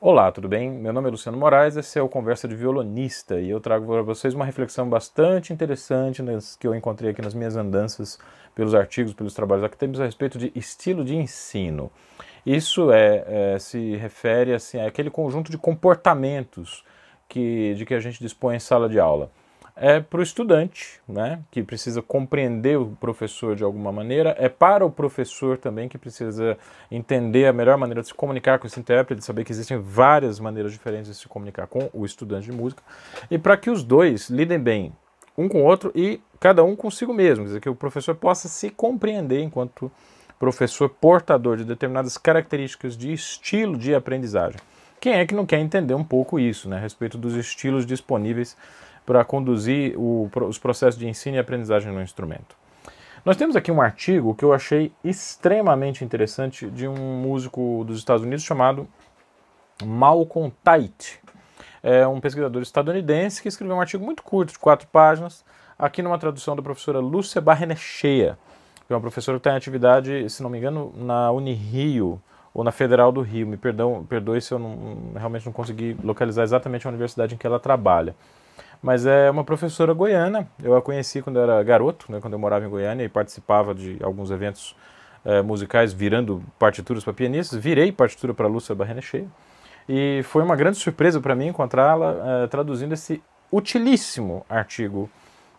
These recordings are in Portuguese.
Olá, tudo bem? Meu nome é Luciano Moraes, esse é o Conversa de Violonista e eu trago para vocês uma reflexão bastante interessante que eu encontrei aqui nas minhas andanças pelos artigos, pelos trabalhos acadêmicos a respeito de estilo de ensino. Isso é, é se refere assim, àquele conjunto de comportamentos que, de que a gente dispõe em sala de aula é para o estudante, né, que precisa compreender o professor de alguma maneira, é para o professor também que precisa entender a melhor maneira de se comunicar com esse intérprete, saber que existem várias maneiras diferentes de se comunicar com o estudante de música, e para que os dois lidem bem um com o outro e cada um consigo mesmo, quer dizer, que o professor possa se compreender enquanto professor portador de determinadas características de estilo de aprendizagem. Quem é que não quer entender um pouco isso, né, a respeito dos estilos disponíveis para conduzir o, os processos de ensino e aprendizagem no instrumento. Nós temos aqui um artigo que eu achei extremamente interessante de um músico dos Estados Unidos chamado Malcolm Tait. É um pesquisador estadunidense que escreveu um artigo muito curto, de quatro páginas, aqui numa tradução da professora Lúcia Barrenechea, que é uma professora que está em atividade, se não me engano, na Unirio, ou na Federal do Rio. Me perdão, perdoe se eu não, realmente não consegui localizar exatamente a universidade em que ela trabalha mas é uma professora goiana. Eu a conheci quando era garoto, né, quando eu morava em Goiânia e participava de alguns eventos é, musicais virando partituras para pianistas. Virei partitura para Lúcia Barrenecheia e foi uma grande surpresa para mim encontrá-la é, traduzindo esse utilíssimo artigo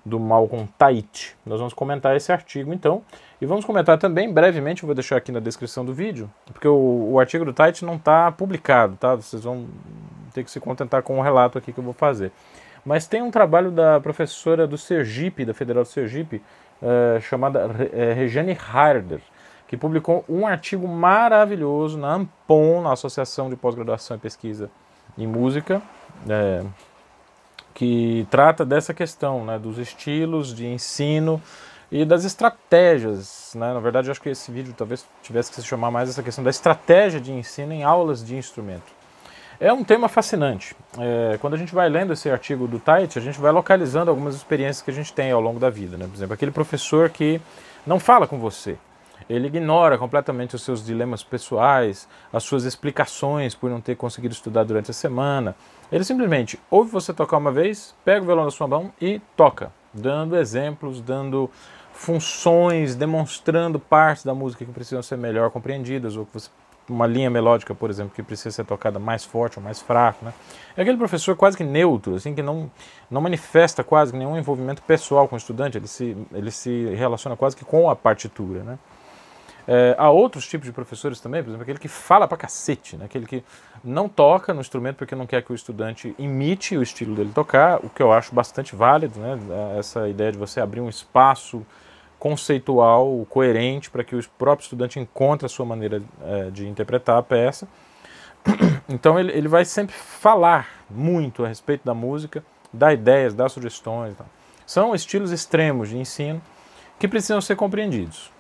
do Malcolm Tait. Nós vamos comentar esse artigo então e vamos comentar também brevemente, eu vou deixar aqui na descrição do vídeo, porque o, o artigo do Tait não está publicado, tá? Vocês vão ter que se contentar com o relato aqui que eu vou fazer. Mas tem um trabalho da professora do Sergipe, da Federal do Sergipe, uh, chamada uh, Regiane Harder, que publicou um artigo maravilhoso na AMPON, na Associação de Pós-Graduação e Pesquisa em Música, é, que trata dessa questão, né, dos estilos de ensino e das estratégias. Né? Na verdade, eu acho que esse vídeo talvez tivesse que se chamar mais essa questão da estratégia de ensino em aulas de instrumento. É um tema fascinante. É, quando a gente vai lendo esse artigo do Tait, a gente vai localizando algumas experiências que a gente tem ao longo da vida. Né? Por exemplo, aquele professor que não fala com você, ele ignora completamente os seus dilemas pessoais, as suas explicações por não ter conseguido estudar durante a semana. Ele simplesmente ouve você tocar uma vez, pega o violão da sua mão e toca, dando exemplos, dando funções, demonstrando partes da música que precisam ser melhor compreendidas ou que você uma linha melódica, por exemplo, que precisa ser tocada mais forte ou mais fraco, né? É aquele professor quase que neutro, assim, que não, não manifesta quase nenhum envolvimento pessoal com o estudante, ele se, ele se relaciona quase que com a partitura, né? É, há outros tipos de professores também, por exemplo, aquele que fala pra cacete, né? aquele que não toca no instrumento porque não quer que o estudante imite o estilo dele tocar, o que eu acho bastante válido, né? essa ideia de você abrir um espaço conceitual, coerente, para que o próprio estudante encontre a sua maneira é, de interpretar a peça. Então ele, ele vai sempre falar muito a respeito da música, dar ideias, dar sugestões. São estilos extremos de ensino que precisam ser compreendidos.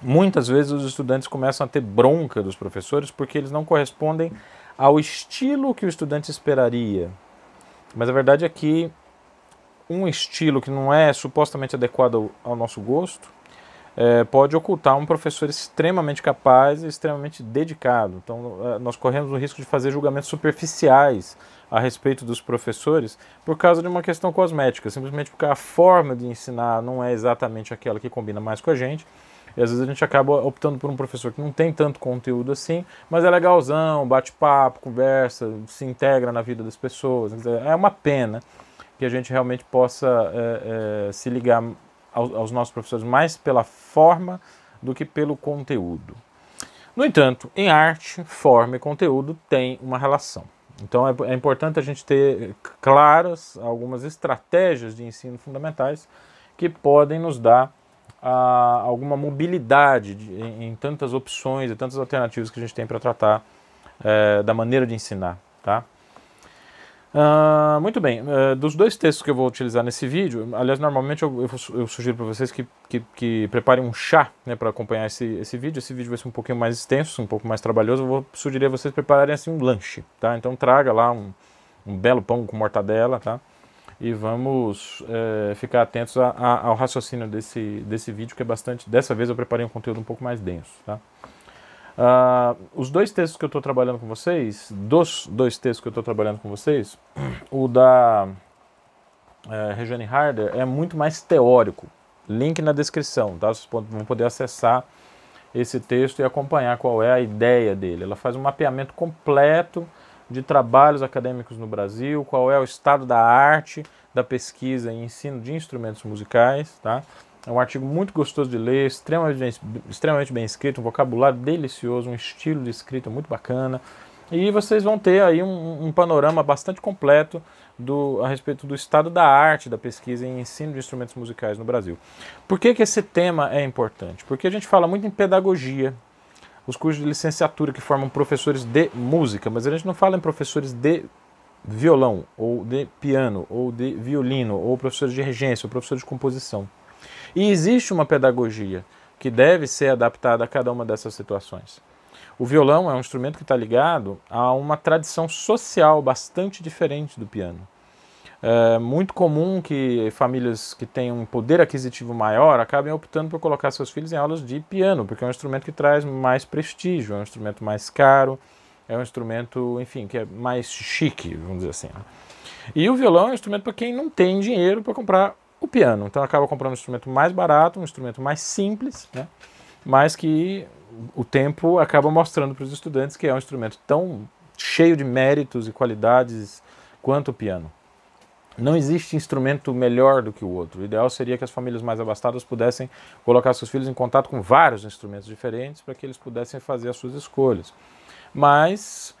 Muitas vezes os estudantes começam a ter bronca dos professores porque eles não correspondem ao estilo que o estudante esperaria. Mas a verdade é que um estilo que não é supostamente adequado ao, nosso gosto, é, pode ocultar um professor extremamente capaz e extremamente dedicado. Então, é, nós corremos o risco de fazer julgamentos superficiais a respeito dos professores por causa de uma questão cosmética, simplesmente porque a forma de ensinar não é exatamente aquela que combina mais com a gente. E às vezes a gente acaba optando por um professor que não tem tanto conteúdo assim, mas é legalzão, bate papo, conversa, se integra na vida das pessoas. É uma pena que a gente realmente possa é, é, se ligar aos, aos nossos professores mais pela forma do que pelo conteúdo. No entanto, em arte, forma e conteúdo têm uma relação. Então é, é, importante a gente ter claras algumas estratégias de ensino fundamentais que podem nos dar ah, alguma mobilidade de, em, tantas opções e tantas alternativas que a gente tem para tratar é, da maneira de ensinar. Tá? Uh, muito bem, uh, dos dois textos que eu vou utilizar nesse vídeo, aliás, normalmente eu, eu, eu sugiro para vocês que, que, que, preparem um chá né, para acompanhar esse, esse vídeo. Esse vídeo vai ser um pouquinho mais extenso, um pouco mais trabalhoso. Eu vou sugerir a vocês prepararem assim um lanche, tá? Então traga lá um, um belo pão com mortadela, tá? E vamos é, ficar atentos a, a, ao raciocínio desse, desse vídeo, que é bastante. Dessa vez eu preparei um conteúdo um pouco mais denso, tá? Uh, os dois textos que eu estou trabalhando com vocês, dos dois textos que eu estou trabalhando com vocês, o da Regiane Harder é muito mais teórico. Link na descrição, tá? Vocês vão poder acessar esse texto e acompanhar qual é a ideia dele. Ela faz um mapeamento completo de trabalhos acadêmicos no Brasil, qual é o estado da arte, da pesquisa e ensino de instrumentos musicais, tá? É um artigo muito gostoso de ler, extremamente bem, extremamente bem escrito, um vocabulário delicioso, um estilo de escrita muito bacana. E vocês vão ter aí um, um, panorama bastante completo do, a respeito do estado da arte da pesquisa em ensino de instrumentos musicais no Brasil. Por que, que esse tema é importante? Porque a gente fala muito em pedagogia, os cursos de licenciatura que formam professores de música, mas a gente não fala em professores de violão, ou de piano, ou de violino, ou professores de regência, ou professores de composição. E existe uma pedagogia que deve ser adaptada a cada uma dessas situações. O violão é um instrumento que está ligado a uma tradição social bastante diferente do piano. É muito comum que famílias que têm um poder aquisitivo maior acabem optando por colocar seus filhos em aulas de piano, porque é um instrumento que traz mais prestígio, é um instrumento mais caro, é um instrumento, enfim, que é mais chique, vamos dizer assim. Né? E o violão é um instrumento para quem não tem dinheiro para comprar o piano. Então acaba comprando um instrumento mais barato, um instrumento mais simples, né? mas que o tempo acaba mostrando para os estudantes que é um instrumento tão cheio de méritos e qualidades quanto o piano. Não existe instrumento melhor do que o outro. O ideal seria que as famílias mais abastadas pudessem colocar seus filhos em contato com vários instrumentos diferentes para que eles pudessem fazer as suas escolhas. Mas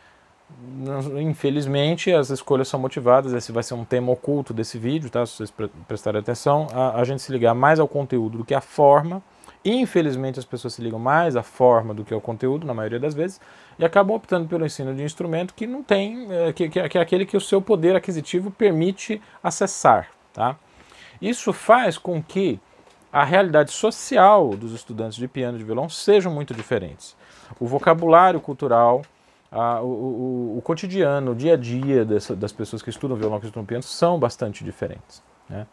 Infelizmente, as escolhas são motivadas. Esse vai ser um tema oculto desse vídeo, tá? Se vocês prestarem atenção, a, a gente se ligar mais ao conteúdo do que à forma. Infelizmente, as pessoas se ligam mais à forma do que ao conteúdo, na maioria das vezes, e acabam optando pelo ensino de instrumento que não tem, é, que, que, que é aquele que o seu poder aquisitivo permite acessar, tá? Isso faz com que a realidade social dos estudantes de piano e de violão sejam muito diferentes. O vocabulário cultural a, o, o, o, cotidiano, o dia a dia dessa, das pessoas que estudam violão, que estudam piano, são bastante diferentes. Né?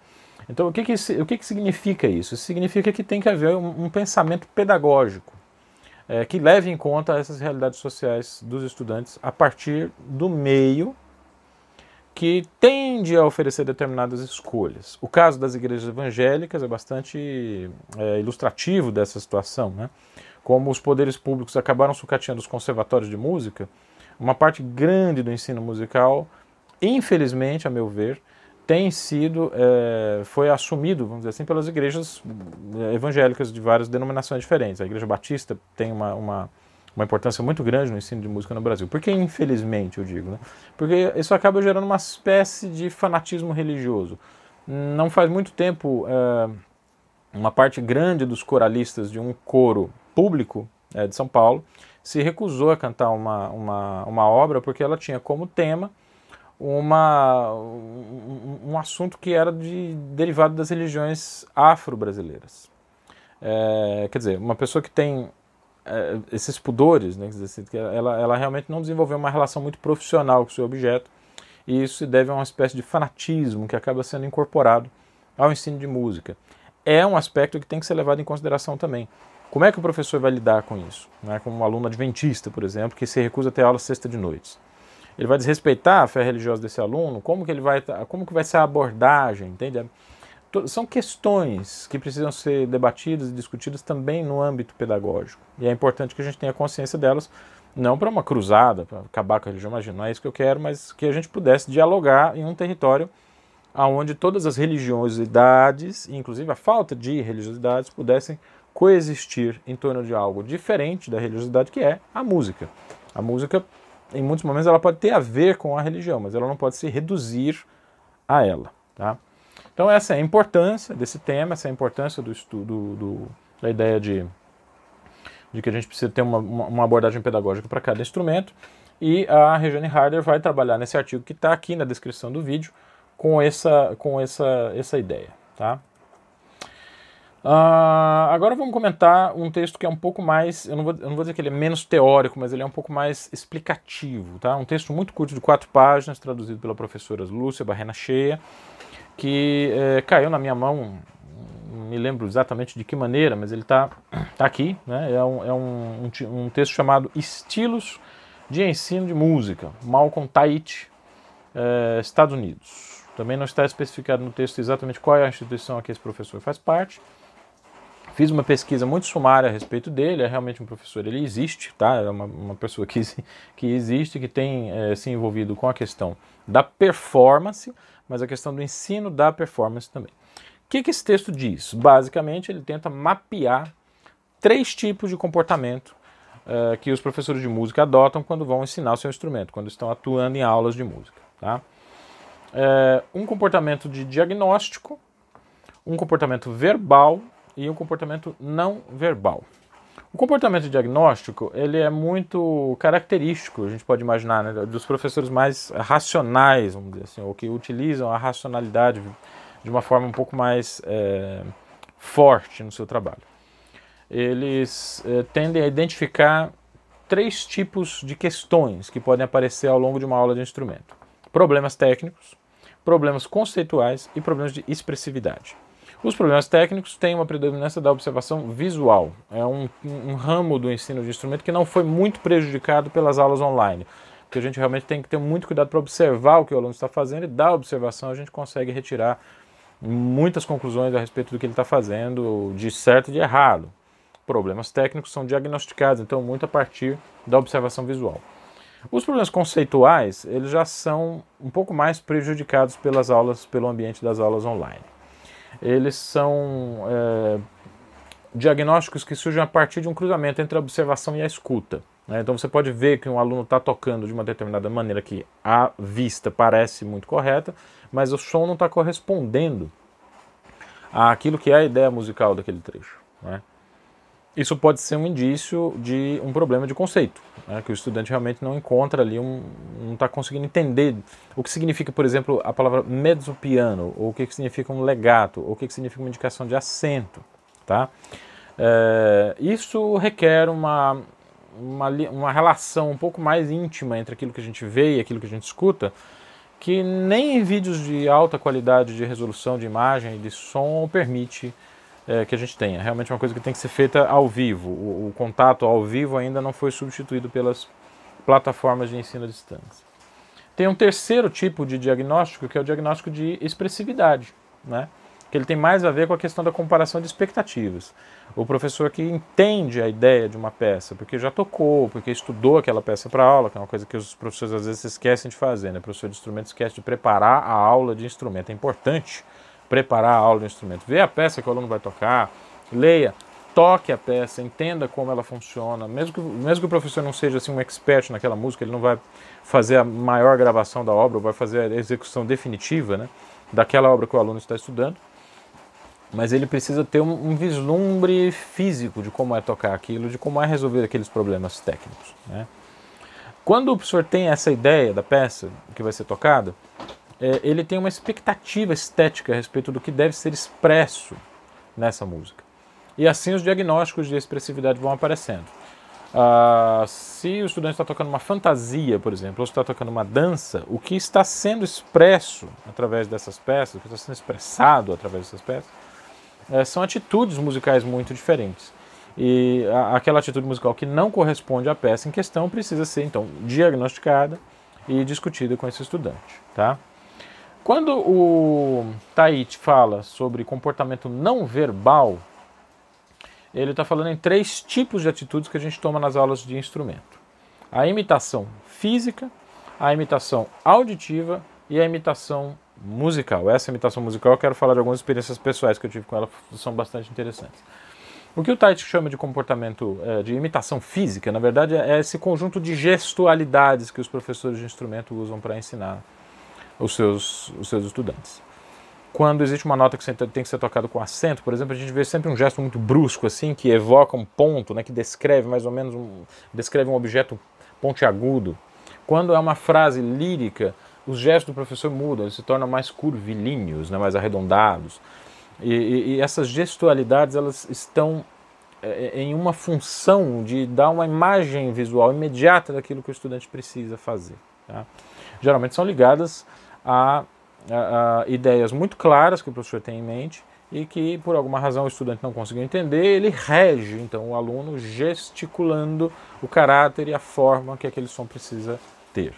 Então, o, que, que, o que, que significa isso? Isso significa que tem que haver um, um pensamento pedagógico é, que leve em conta essas realidades sociais dos estudantes a partir do meio que tende a oferecer determinadas escolhas. O caso das igrejas evangélicas é bastante é, ilustrativo dessa situação. Né? Como os poderes públicos acabaram sucateando os conservatórios de música, uma parte grande do ensino musical, infelizmente, a meu ver, tem sido, é, foi assumido, vamos dizer assim, pelas igrejas eh, evangélicas de várias denominações diferentes. A Igreja Batista tem uma, uma, uma importância muito grande no ensino de música no Brasil. Por que infelizmente, eu digo? Né? Porque isso acaba gerando uma espécie de fanatismo religioso. Não faz muito tempo, é, uma parte grande dos coralistas de um coro público é, de São Paulo se recusou a cantar uma, uma, uma obra porque ela tinha como tema uma, um, um assunto que era de, derivado das religiões afro-brasileiras. É, quer dizer, uma pessoa que tem é, esses pudores, né, ela, ela realmente não desenvolveu uma relação muito profissional com o seu objeto, e isso se deve a uma espécie de fanatismo que acaba sendo incorporado ao ensino de música. É um aspecto que tem que ser levado em consideração também. Como é que o professor vai lidar com isso? Né? Com um aluno adventista, por exemplo, que se recusa a ter aula sexta de noite. Ele vai desrespeitar a fé religiosa desse aluno? Como que ele vai, como que vai ser a abordagem? Entende? São questões que precisam ser debatidas e discutidas também no âmbito pedagógico. E é importante que a gente tenha consciência delas, não para uma cruzada, para acabar com a religião, imagina, não é isso que eu quero, mas que a gente pudesse dialogar em um território onde todas as religiosidades, inclusive a falta de religiosidades, pudessem coexistir em torno de algo diferente da religiosidade, que é a música. A música, em muitos momentos, ela pode ter a ver com a religião, mas ela não pode se reduzir a ela. Tá? Então, essa é a importância desse tema, essa é a importância do estudo, do, da ideia de, de que a gente precisa ter uma, uma abordagem pedagógica para cada instrumento. E a Regiane Harder vai trabalhar nesse artigo que está aqui na descrição do vídeo com essa, com essa, essa ideia. Tá? Uh, agora vamos comentar um texto que é um pouco mais, eu não, vou, eu não vou dizer que ele é menos teórico, mas ele é um pouco mais explicativo, tá? Um texto muito curto de quatro páginas, traduzido pela professora Lúcia Barrena Cheia, que é, caiu na minha mão me lembro exatamente de que maneira, mas ele está tá aqui. Né? É, um, é um, um, um, texto chamado Estilos de Ensino de Música, Malcolm Tait, é, Estados Unidos. Também não está especificado no texto exatamente qual é a instituição a que esse professor faz parte. Fiz uma pesquisa muito sumária a respeito dele, é realmente um professor, ele existe, tá? É uma, uma pessoa que, que existe, que tem é, se envolvido com a questão da performance, mas a questão do ensino da performance também. O que, que esse texto diz? Basicamente, ele tenta mapear três tipos de comportamento uh, que os professores de música adotam quando vão ensinar o seu instrumento, quando estão atuando em aulas de música. Tá? Uh, um comportamento de diagnóstico, um comportamento verbal e um comportamento não verbal. O comportamento diagnóstico ele é muito característico, a gente pode imaginar, né, dos professores mais racionais, vamos dizer assim, ou que utilizam a racionalidade de uma forma um pouco mais é, forte no seu trabalho. Eles é, tendem a identificar três tipos de questões que podem aparecer ao longo de uma aula de instrumento: problemas técnicos, problemas conceituais e problemas de expressividade. Os problemas técnicos têm uma predominância da observação visual. É um, um, ramo do ensino de instrumento que não foi muito prejudicado pelas aulas online. Porque a gente realmente tem que ter muito cuidado para observar o que o aluno está fazendo e da observação a gente consegue retirar muitas conclusões a respeito do que ele está fazendo, de certo e de errado. Problemas técnicos são diagnosticados, então, muito a partir da observação visual. Os problemas conceituais, eles já são um pouco mais prejudicados pelas aulas, pelo ambiente das aulas online. Eles são é, diagnósticos que surgem a partir de um cruzamento entre a observação e a escuta. Né? Então você pode ver que um aluno está tocando de uma determinada maneira que à vista parece muito correta, mas o som não está correspondendo àquilo que é a ideia musical daquele trecho. Né? Isso pode ser um indício de um problema de conceito, né? que o estudante realmente não encontra ali, um, não está conseguindo entender o que significa, por exemplo, a palavra mezzo piano, ou o que significa um legato, ou o que significa uma indicação de acento. Tá? É, isso requer uma, uma, uma relação um pouco mais íntima entre aquilo que a gente vê e aquilo que a gente escuta, que nem em vídeos de alta qualidade de resolução de imagem e de som permite é, que a gente tenha. Realmente é uma coisa que tem que ser feita ao vivo. O, o, contato ao vivo ainda não foi substituído pelas plataformas de ensino à distância. Tem um terceiro tipo de diagnóstico, que é o diagnóstico de expressividade, né? que ele tem mais a ver com a questão da comparação de expectativas. O professor que entende a ideia de uma peça, porque já tocou, porque estudou aquela peça para aula, que é uma coisa que os professores às vezes esquecem de fazer, né? O professor de instrumento esquece de preparar a aula de instrumento. É importante preparar a aula de instrumento. Ver a peça que o aluno vai tocar, leia, toque a peça, entenda como ela funciona. Mesmo que, mesmo que o professor não seja assim, um expert naquela música, ele não vai fazer a maior gravação da obra, ou vai fazer a execução definitiva né, daquela obra que o aluno está estudando mas ele precisa ter um, um, vislumbre físico de como é tocar aquilo, de como é resolver aqueles problemas técnicos. Né? Quando o professor tem essa ideia da peça que vai ser tocada, é, ele tem uma expectativa estética a respeito do que deve ser expresso nessa música. E assim os diagnósticos de expressividade vão aparecendo. Ah, se o estudante está tocando uma fantasia, por exemplo, ou está tocando uma dança, o que está sendo expresso através dessas peças, o que está sendo expressado através dessas peças, é, são atitudes musicais muito diferentes. E a, aquela atitude musical que não corresponde à peça em questão precisa ser, então, diagnosticada e discutida com esse estudante. Tá? Quando o Tait fala sobre comportamento não verbal, ele está falando em três tipos de atitudes que a gente toma nas aulas de instrumento: a imitação física, a imitação auditiva e a imitação musical. Essa imitação musical eu quero falar de algumas experiências pessoais que eu tive com ela, são bastante interessantes. O que o Tait chama de comportamento é, de imitação física, na verdade, é esse conjunto de gestualidades que os professores de instrumento usam para ensinar os seus, os seus estudantes. Quando existe uma nota que tem que ser tocada com acento, por exemplo, a gente vê sempre um gesto muito brusco, assim, que evoca um ponto, né, que descreve mais ou menos um, descreve um objeto pontiagudo. Quando é uma frase lírica, os gestos do professor mudam, eles se tornam mais curvilíneos, né, mais arredondados. E, e, e essas gestualidades elas estão é, é, em uma função de dar uma imagem visual imediata daquilo que o estudante precisa fazer. Tá? Geralmente são ligadas a, a, a, ideias muito claras que o professor tem em mente e que por alguma razão o estudante não conseguiu entender, ele rege então o aluno gesticulando o caráter e a forma que aquele som precisa ter.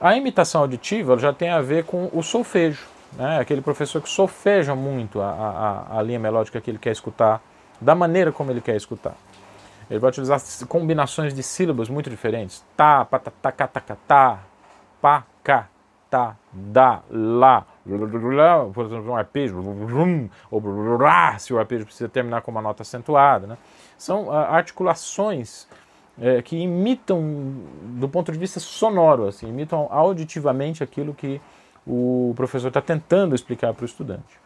A imitação auditiva já tem a ver com o solfejo, né? aquele professor que solfeja muito a, a, a linha melódica que ele quer escutar, da maneira como ele quer escutar. Ele vai utilizar combinações de sílabas muito diferentes. Tá, pa, ta, ta, ca, ta, ca, tá, da, lá, por exemplo, um arpejo, ou se o arpejo precisa terminar com uma nota acentuada. Né? São uh, articulações é, que imitam, do ponto de vista sonoro, assim, imitam auditivamente aquilo que o professor está tentando explicar para o estudante.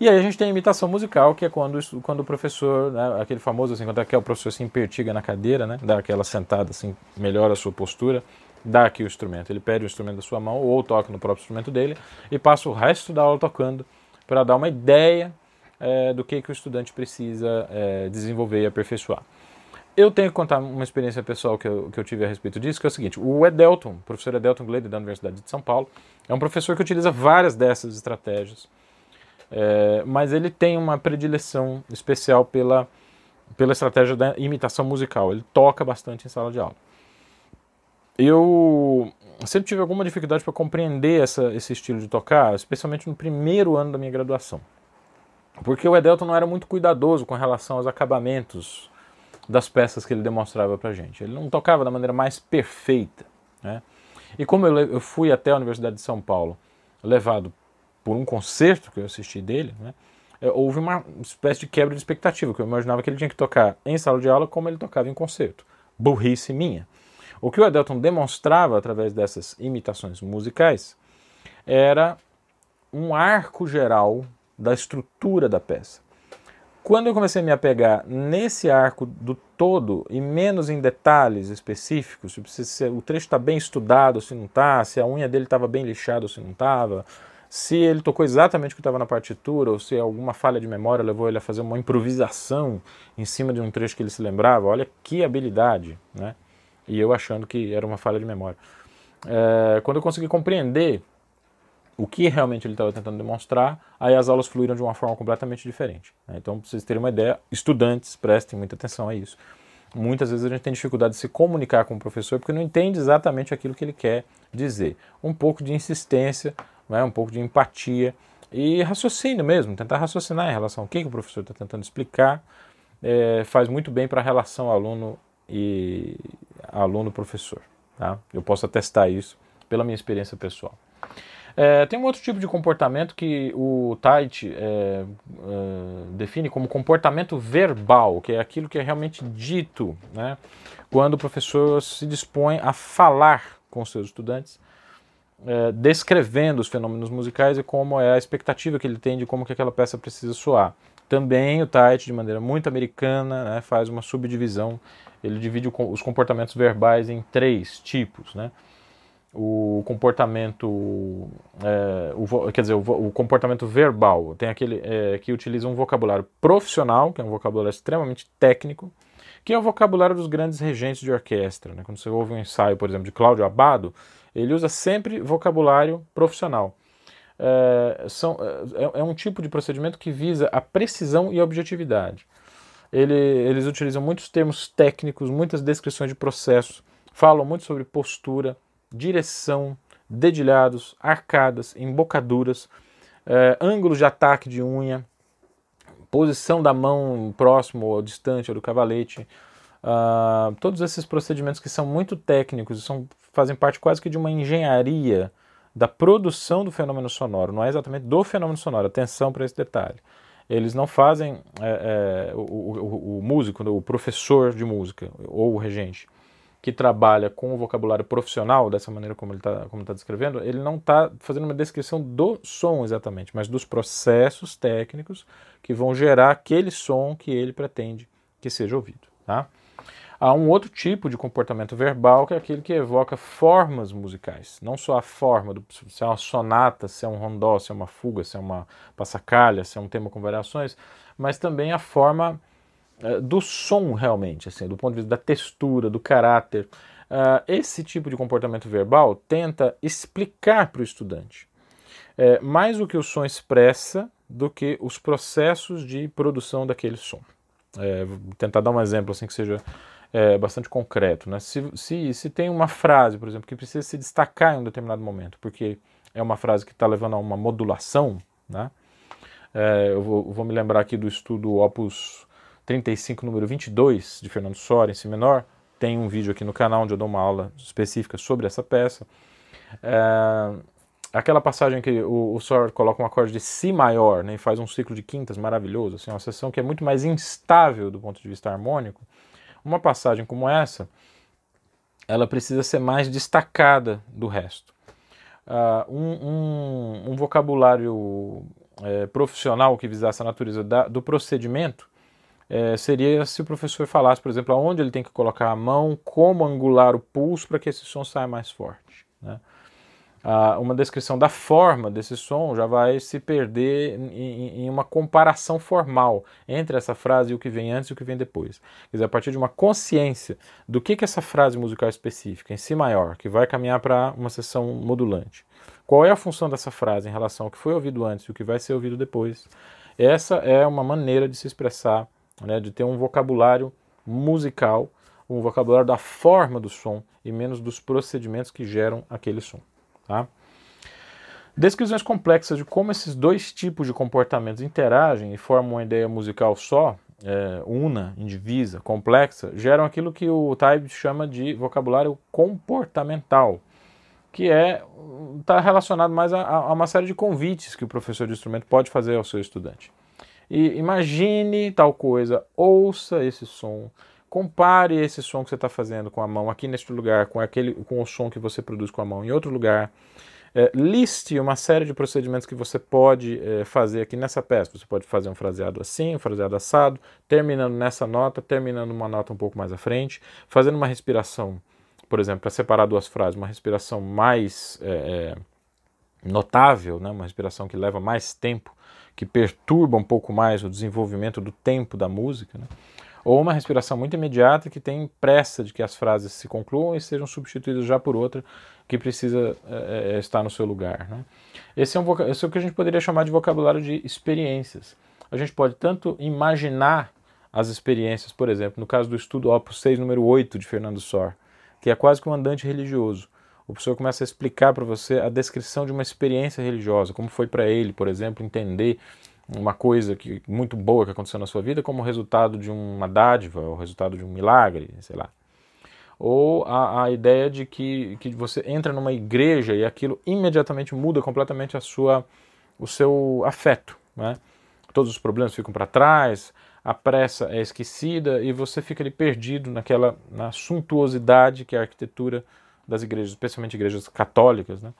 E aí a gente tem a imitação musical, que é quando, quando o professor, né, aquele famoso assim, quando é o professor se impertiga na cadeira, né, dá aquela sentada assim, melhora a sua postura, dá aqui o instrumento. Ele pede o instrumento da sua mão ou toca no próprio instrumento dele e passa o resto da aula tocando para dar uma ideia é, do que, que o estudante precisa é, desenvolver e aperfeiçoar. Eu tenho que contar uma experiência pessoal que eu, que eu tive a respeito disso, que é o seguinte: o Edelton, o professor Edelton Glede da Universidade de São Paulo, é um professor que utiliza várias dessas estratégias, é, mas ele tem uma predileção especial pela, pela estratégia da imitação musical. Ele toca bastante em sala de aula eu sempre tive alguma dificuldade para compreender essa, esse estilo de tocar, especialmente no primeiro ano da minha graduação. Porque o Edelton não era muito cuidadoso com relação aos acabamentos das peças que ele demonstrava para gente. Ele não tocava da maneira mais perfeita. Né? E como eu, eu, fui até a Universidade de São Paulo, levado por um concerto que eu assisti dele, né? É, houve uma espécie de quebra de expectativa, que eu imaginava que ele tinha que tocar em sala de aula como ele tocava em concerto. Burrice minha. O que o Edelton demonstrava através dessas imitações musicais era um arco geral da estrutura da peça. Quando eu comecei a me apegar nesse arco do todo e menos em detalhes específicos, tipo, se, o trecho está bem estudado, se não está, se a unha dele estava bem lixada ou se não estava, se ele tocou exatamente o que estava na partitura ou se alguma falha de memória levou ele a fazer uma improvisação em cima de um trecho que ele se lembrava, olha que habilidade, né? E eu achando que era uma falha de memória. É, quando eu consegui compreender o que realmente ele estava tentando demonstrar, aí as aulas fluíram de uma forma completamente diferente. Né? Então, para vocês terem uma ideia, estudantes, prestem muita atenção a isso. Muitas vezes a gente tem dificuldade de se comunicar com o professor porque não entende exatamente aquilo que ele quer dizer. Um pouco de insistência, né? um pouco de empatia e raciocínio mesmo, tentar raciocinar em relação ao que, que o professor está tentando explicar, é, faz muito bem para a relação aluno e aluno-professor. Tá? Eu posso atestar isso pela minha experiência pessoal. É, tem um outro tipo de comportamento que o Tait é, é, define como comportamento verbal, que é aquilo que é realmente dito né, quando o professor se dispõe a falar com seus estudantes, é, descrevendo os fenômenos musicais e como é a expectativa que ele tem de como que aquela peça precisa soar. Também o Tait, de maneira muito americana, né, faz uma subdivisão ele divide os comportamentos verbais em três tipos, né? O comportamento, é, o, quer dizer, o, o, comportamento verbal tem aquele é, que utiliza um vocabulário profissional, que é um vocabulário extremamente técnico, que é o vocabulário dos grandes regentes de orquestra. Né? Quando você ouve um ensaio, por exemplo, de Cláudio Abado, ele usa sempre vocabulário profissional. É, são, é, é um tipo de procedimento que visa a precisão e a objetividade. Ele, eles utilizam muitos termos técnicos, muitas descrições de processo, falam muito sobre postura, direção, dedilhados, arcadas, embocaduras, eh, ângulos de ataque de unha, posição da mão próximo ou distante do cavalete. Uh, todos esses procedimentos que são muito técnicos, são, fazem parte quase que de uma engenharia da produção do fenômeno sonoro, não é exatamente do fenômeno sonoro, atenção para esse detalhe eles não fazem é, é, o, o, o, músico, o professor de música ou o regente que trabalha com o vocabulário profissional dessa maneira como ele está tá descrevendo, ele não está fazendo uma descrição do som exatamente, mas dos processos técnicos que vão gerar aquele som que ele pretende que seja ouvido, tá? Há um outro tipo de comportamento verbal que é aquele que evoca formas musicais, não só a forma, do, se é uma sonata, se é um rondó, se é uma fuga, se é uma passacalha, se é um tema com variações, mas também a forma uh, do som realmente, assim, do ponto de vista da textura, do caráter. Uh, esse tipo de comportamento verbal tenta explicar para o estudante é, mais o que o som expressa do que os processos de produção daquele som. É, vou tentar dar um exemplo assim que seja é, bastante concreto. Né? Se, se, se tem uma frase, por exemplo, que precisa se destacar em um determinado momento, porque é uma frase que está levando a uma modulação, né? É, eu vou, vou, me lembrar aqui do estudo Opus 35, número 22, de Fernando Soren, em Si menor. Tem um vídeo aqui no canal onde eu dou uma aula específica sobre essa peça. É, aquela passagem que o, o coloca um acorde de Si maior né, e faz um ciclo de quintas maravilhoso, assim, uma sessão que é muito mais instável do ponto de vista harmônico. Uma passagem como essa, ela precisa ser mais destacada do resto. Uh, um, um, um, vocabulário é, profissional que visasse a natureza da, do procedimento é, seria se o professor falasse, por exemplo, aonde ele tem que colocar a mão, como angular o pulso para que esse som saia mais forte. Né? Ah, uma descrição da forma desse som já vai se perder em, em, uma comparação formal entre essa frase e o que vem antes e o que vem depois. Quer dizer, a partir de uma consciência do que, que essa frase musical específica, em si maior, que vai caminhar para uma sessão modulante, qual é a função dessa frase em relação ao que foi ouvido antes e o que vai ser ouvido depois? Essa é uma maneira de se expressar, né, de ter um vocabulário musical, um vocabulário da forma do som e menos dos procedimentos que geram aquele som. Tá? Descrições complexas de como esses dois tipos de comportamentos interagem e formam uma ideia musical só, é, una, indivisa, complexa, geram aquilo que o Taib chama de vocabulário comportamental, que é está relacionado mais a, a, uma série de convites que o professor de instrumento pode fazer ao seu estudante. E imagine tal coisa, ouça esse som, compare esse som que você está fazendo com a mão aqui neste lugar com aquele com o som que você produz com a mão em outro lugar. É, liste uma série de procedimentos que você pode é, fazer aqui nessa peça. Você pode fazer um fraseado assim, um fraseado assado, terminando nessa nota, terminando uma nota um pouco mais à frente, fazendo uma respiração por exemplo, para separar duas frases, uma respiração mais é, é, notável, né, uma respiração que leva mais tempo, que perturba um pouco mais o desenvolvimento do tempo da música, né, ou uma respiração muito imediata que tem pressa de que as frases se concluam e sejam substituídas já por outra que precisa é, estar no seu lugar. Né. Esse, é um, esse é o que a gente poderia chamar de vocabulário de experiências. A gente pode tanto imaginar as experiências, por exemplo, no caso do estudo Opus 6, número 8 de Fernando Sor, que é quase que um andante religioso. O professor começa a explicar para você a descrição de uma experiência religiosa, como foi para ele, por exemplo, entender uma coisa que muito boa que aconteceu na sua vida como resultado de uma dádiva, ou resultado de um milagre, sei lá. Ou a, a ideia de que, que você entra numa igreja e aquilo imediatamente muda completamente a sua, o seu afeto. Né? Todos os problemas ficam para trás, a pressa é esquecida e você fica ali perdido naquela na suntuosidade que a arquitetura das igrejas, especialmente igrejas católicas, né,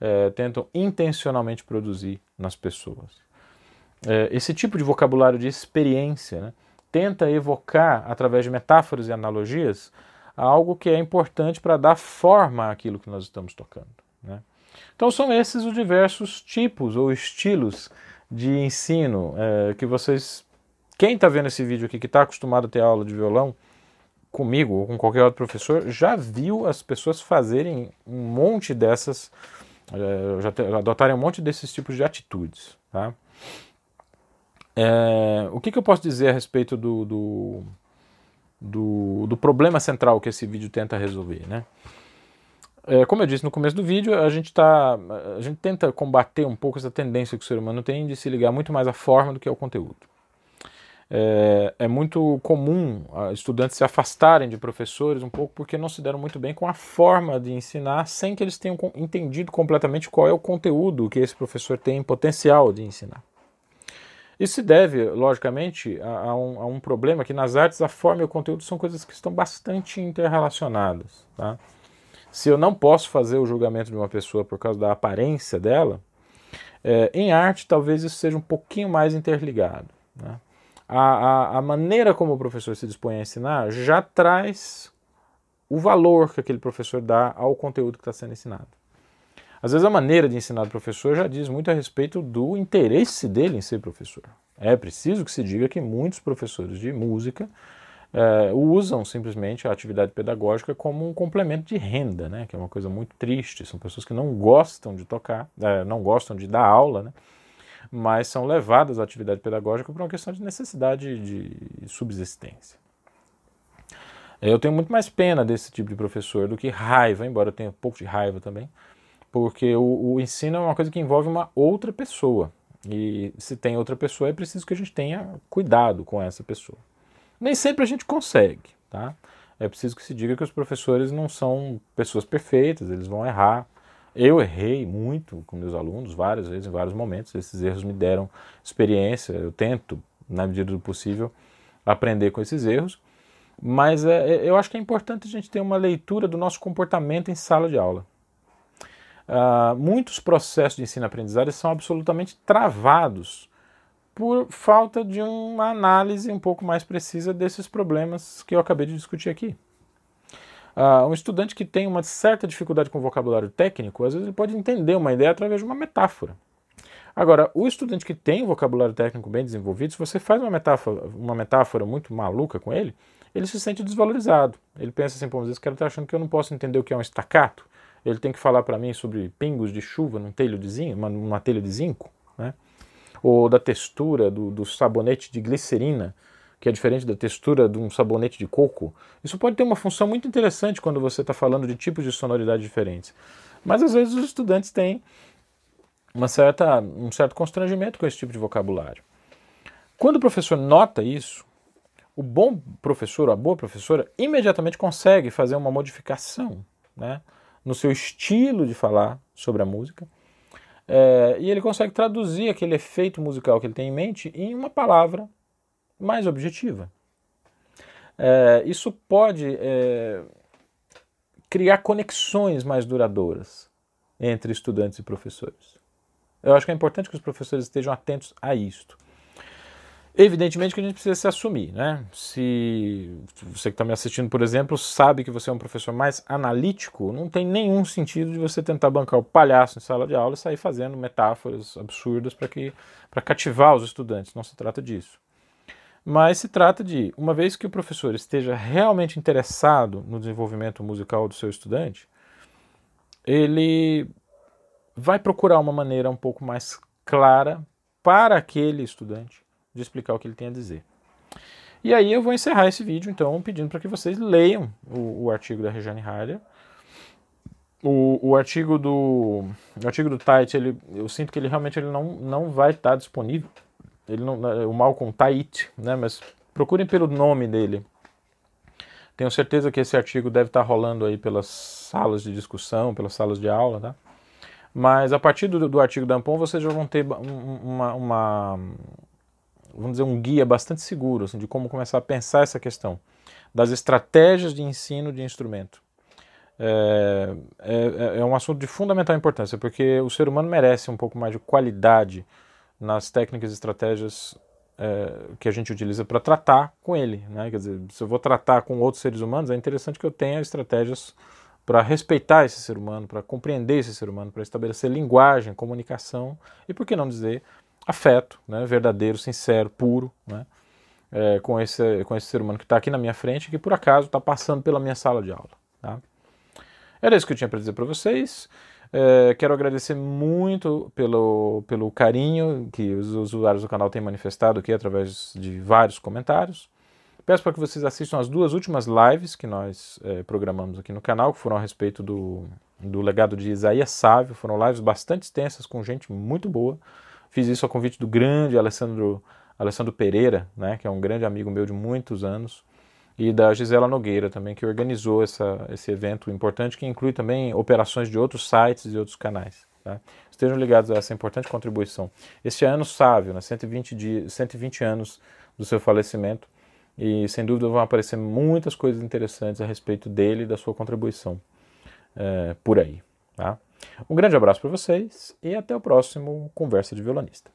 é, tentam intencionalmente produzir nas pessoas. É, esse tipo de vocabulário de experiência né, tenta evocar, através de metáforas e analogias, algo que é importante para dar forma àquilo que nós estamos tocando. Né? Então são esses os diversos tipos ou estilos de ensino é, que vocês quem está vendo esse vídeo aqui, que está acostumado a ter aula de violão, comigo ou com qualquer outro professor, já viu as pessoas fazerem um monte dessas, é, já, te, adotarem um monte desses tipos de atitudes. Tá? É, o que, que, eu posso dizer a respeito do, do, do, do, problema central que esse vídeo tenta resolver? Né? É, como eu disse no começo do vídeo, a gente, tá, a gente tenta combater um pouco essa tendência que o ser humano tem de se ligar muito mais à forma do que ao conteúdo é, é, muito comum estudantes se afastarem de professores um pouco porque não se deram muito bem com a forma de ensinar sem que eles tenham entendido completamente qual é o conteúdo que esse professor tem potencial de ensinar. Isso se deve, logicamente, a, a, um, a um, problema que nas artes a forma e o conteúdo são coisas que estão bastante interrelacionadas. Tá? Se eu não posso fazer o julgamento de uma pessoa por causa da aparência dela, é, em arte talvez isso seja um pouquinho mais interligado. Né? a, a, a maneira como o professor se dispõe a ensinar já traz o valor que aquele professor dá ao conteúdo que está sendo ensinado. Às vezes a maneira de ensinar o professor já diz muito a respeito do interesse dele em ser professor. É preciso que se diga que muitos professores de música é, usam simplesmente a atividade pedagógica como um complemento de renda, né? que é uma coisa muito triste. São pessoas que não gostam de tocar, é, não gostam de dar aula, né? mas são levadas à atividade pedagógica por uma questão de necessidade de subsistência. Eu tenho muito mais pena desse tipo de professor do que raiva, embora eu tenha um pouco de raiva também, porque o, o ensino é uma coisa que envolve uma outra pessoa. E se tem outra pessoa, é preciso que a gente tenha cuidado com essa pessoa. Nem sempre a gente consegue, tá? É preciso que se diga que os professores não são pessoas perfeitas, eles vão errar. Eu errei muito com meus alunos, várias vezes, em vários momentos. Esses erros me deram experiência. Eu tento, na medida do possível, aprender com esses erros. Mas é, é eu acho que é importante a gente ter uma leitura do nosso comportamento em sala de aula. Uh, muitos processos de ensino-aprendizagem são absolutamente travados por falta de uma análise um pouco mais precisa desses problemas que eu acabei de discutir aqui. Uh, um estudante que tem uma certa dificuldade com vocabulário técnico, às vezes ele pode entender uma ideia através de uma metáfora. Agora, o estudante que tem vocabulário técnico bem desenvolvido, se você faz uma metáfora, uma metáfora muito maluca com ele, ele se sente desvalorizado. Ele pensa assim, pô, às vezes o cara está achando que eu não posso entender o que é um estacato. Ele tem que falar para mim sobre pingos de chuva num telho de zinco, numa telha de zinco, né? ou da textura do, do sabonete de glicerina, que é diferente da textura de um sabonete de coco. Isso pode ter uma função muito interessante quando você está falando de tipos de sonoridade diferentes. Mas às vezes os estudantes têm uma certa, um certo constrangimento com esse tipo de vocabulário. Quando o professor nota isso, o bom professor, a boa professora, imediatamente consegue fazer uma modificação né, no seu estilo de falar sobre a música é, e ele consegue traduzir aquele efeito musical que ele tem em mente em uma palavra mais objetiva. É, isso pode é, criar conexões mais duradouras entre estudantes e professores. Eu acho que é importante que os professores estejam atentos a isto. Evidentemente que a gente precisa se assumir, né? Se você que está me assistindo, por exemplo, sabe que você é um professor mais analítico, não tem nenhum sentido de você tentar bancar o palhaço em sala de aula e sair fazendo metáforas absurdas para que para cativar os estudantes. Não se trata disso. Mas se trata de, uma vez que o professor esteja realmente interessado no desenvolvimento musical do seu estudante, ele vai procurar uma maneira um pouco mais clara para aquele estudante de explicar o que ele tem a dizer. E aí eu vou encerrar esse vídeo, então, pedindo para que vocês leiam o, o artigo da Regiane Harder. O, o, artigo do o artigo do Tait, ele, eu sinto que ele realmente ele não, não vai estar disponível. Ele não, o Malcolm Tait, né, mas procurem pelo nome dele. Tenho certeza que esse artigo deve estar rolando aí pelas salas de discussão, pelas salas de aula, tá? Mas a partir do, do artigo da Ampon, vocês já vão ter uma, uma, vamos dizer, um guia bastante seguro assim, de como começar a pensar essa questão das estratégias de ensino de instrumento. É, é, é, um assunto de fundamental importância, porque o ser humano merece um pouco mais de qualidade nas técnicas e estratégias é, que a gente utiliza para tratar com ele. Né? Quer dizer, se eu vou tratar com outros seres humanos, é interessante que eu tenha estratégias para respeitar esse ser humano, para compreender esse ser humano, para estabelecer linguagem, comunicação e, por que não dizer, afeto, né, verdadeiro, sincero, puro, né, é, com, esse, com esse ser humano que está aqui na minha frente e que por acaso está passando pela minha sala de aula. Tá? Era isso que eu tinha para dizer para vocês. É, quero agradecer muito pelo, pelo carinho que os usuários do canal têm manifestado aqui através de vários comentários. Peço para que vocês assistam as duas últimas lives que nós é, programamos aqui no canal, que foram a respeito do, do legado de Isaías Sávio. Foram lives bastante extensas, com gente muito boa. Fiz isso a convite do grande Alessandro, Alessandro Pereira, né, que é um grande amigo meu de muitos anos, e da Gisela Nogueira também, que organizou essa, esse evento importante, que inclui também operações de outros sites e outros canais. Tá? Estejam ligados a essa importante contribuição. Este ano sávio, né, 120, dias, 120 anos do seu falecimento, e sem dúvida vão aparecer muitas coisas interessantes a respeito dele e da sua contribuição é, por aí. Tá? Um grande abraço para vocês e até o próximo Conversa de Violonista.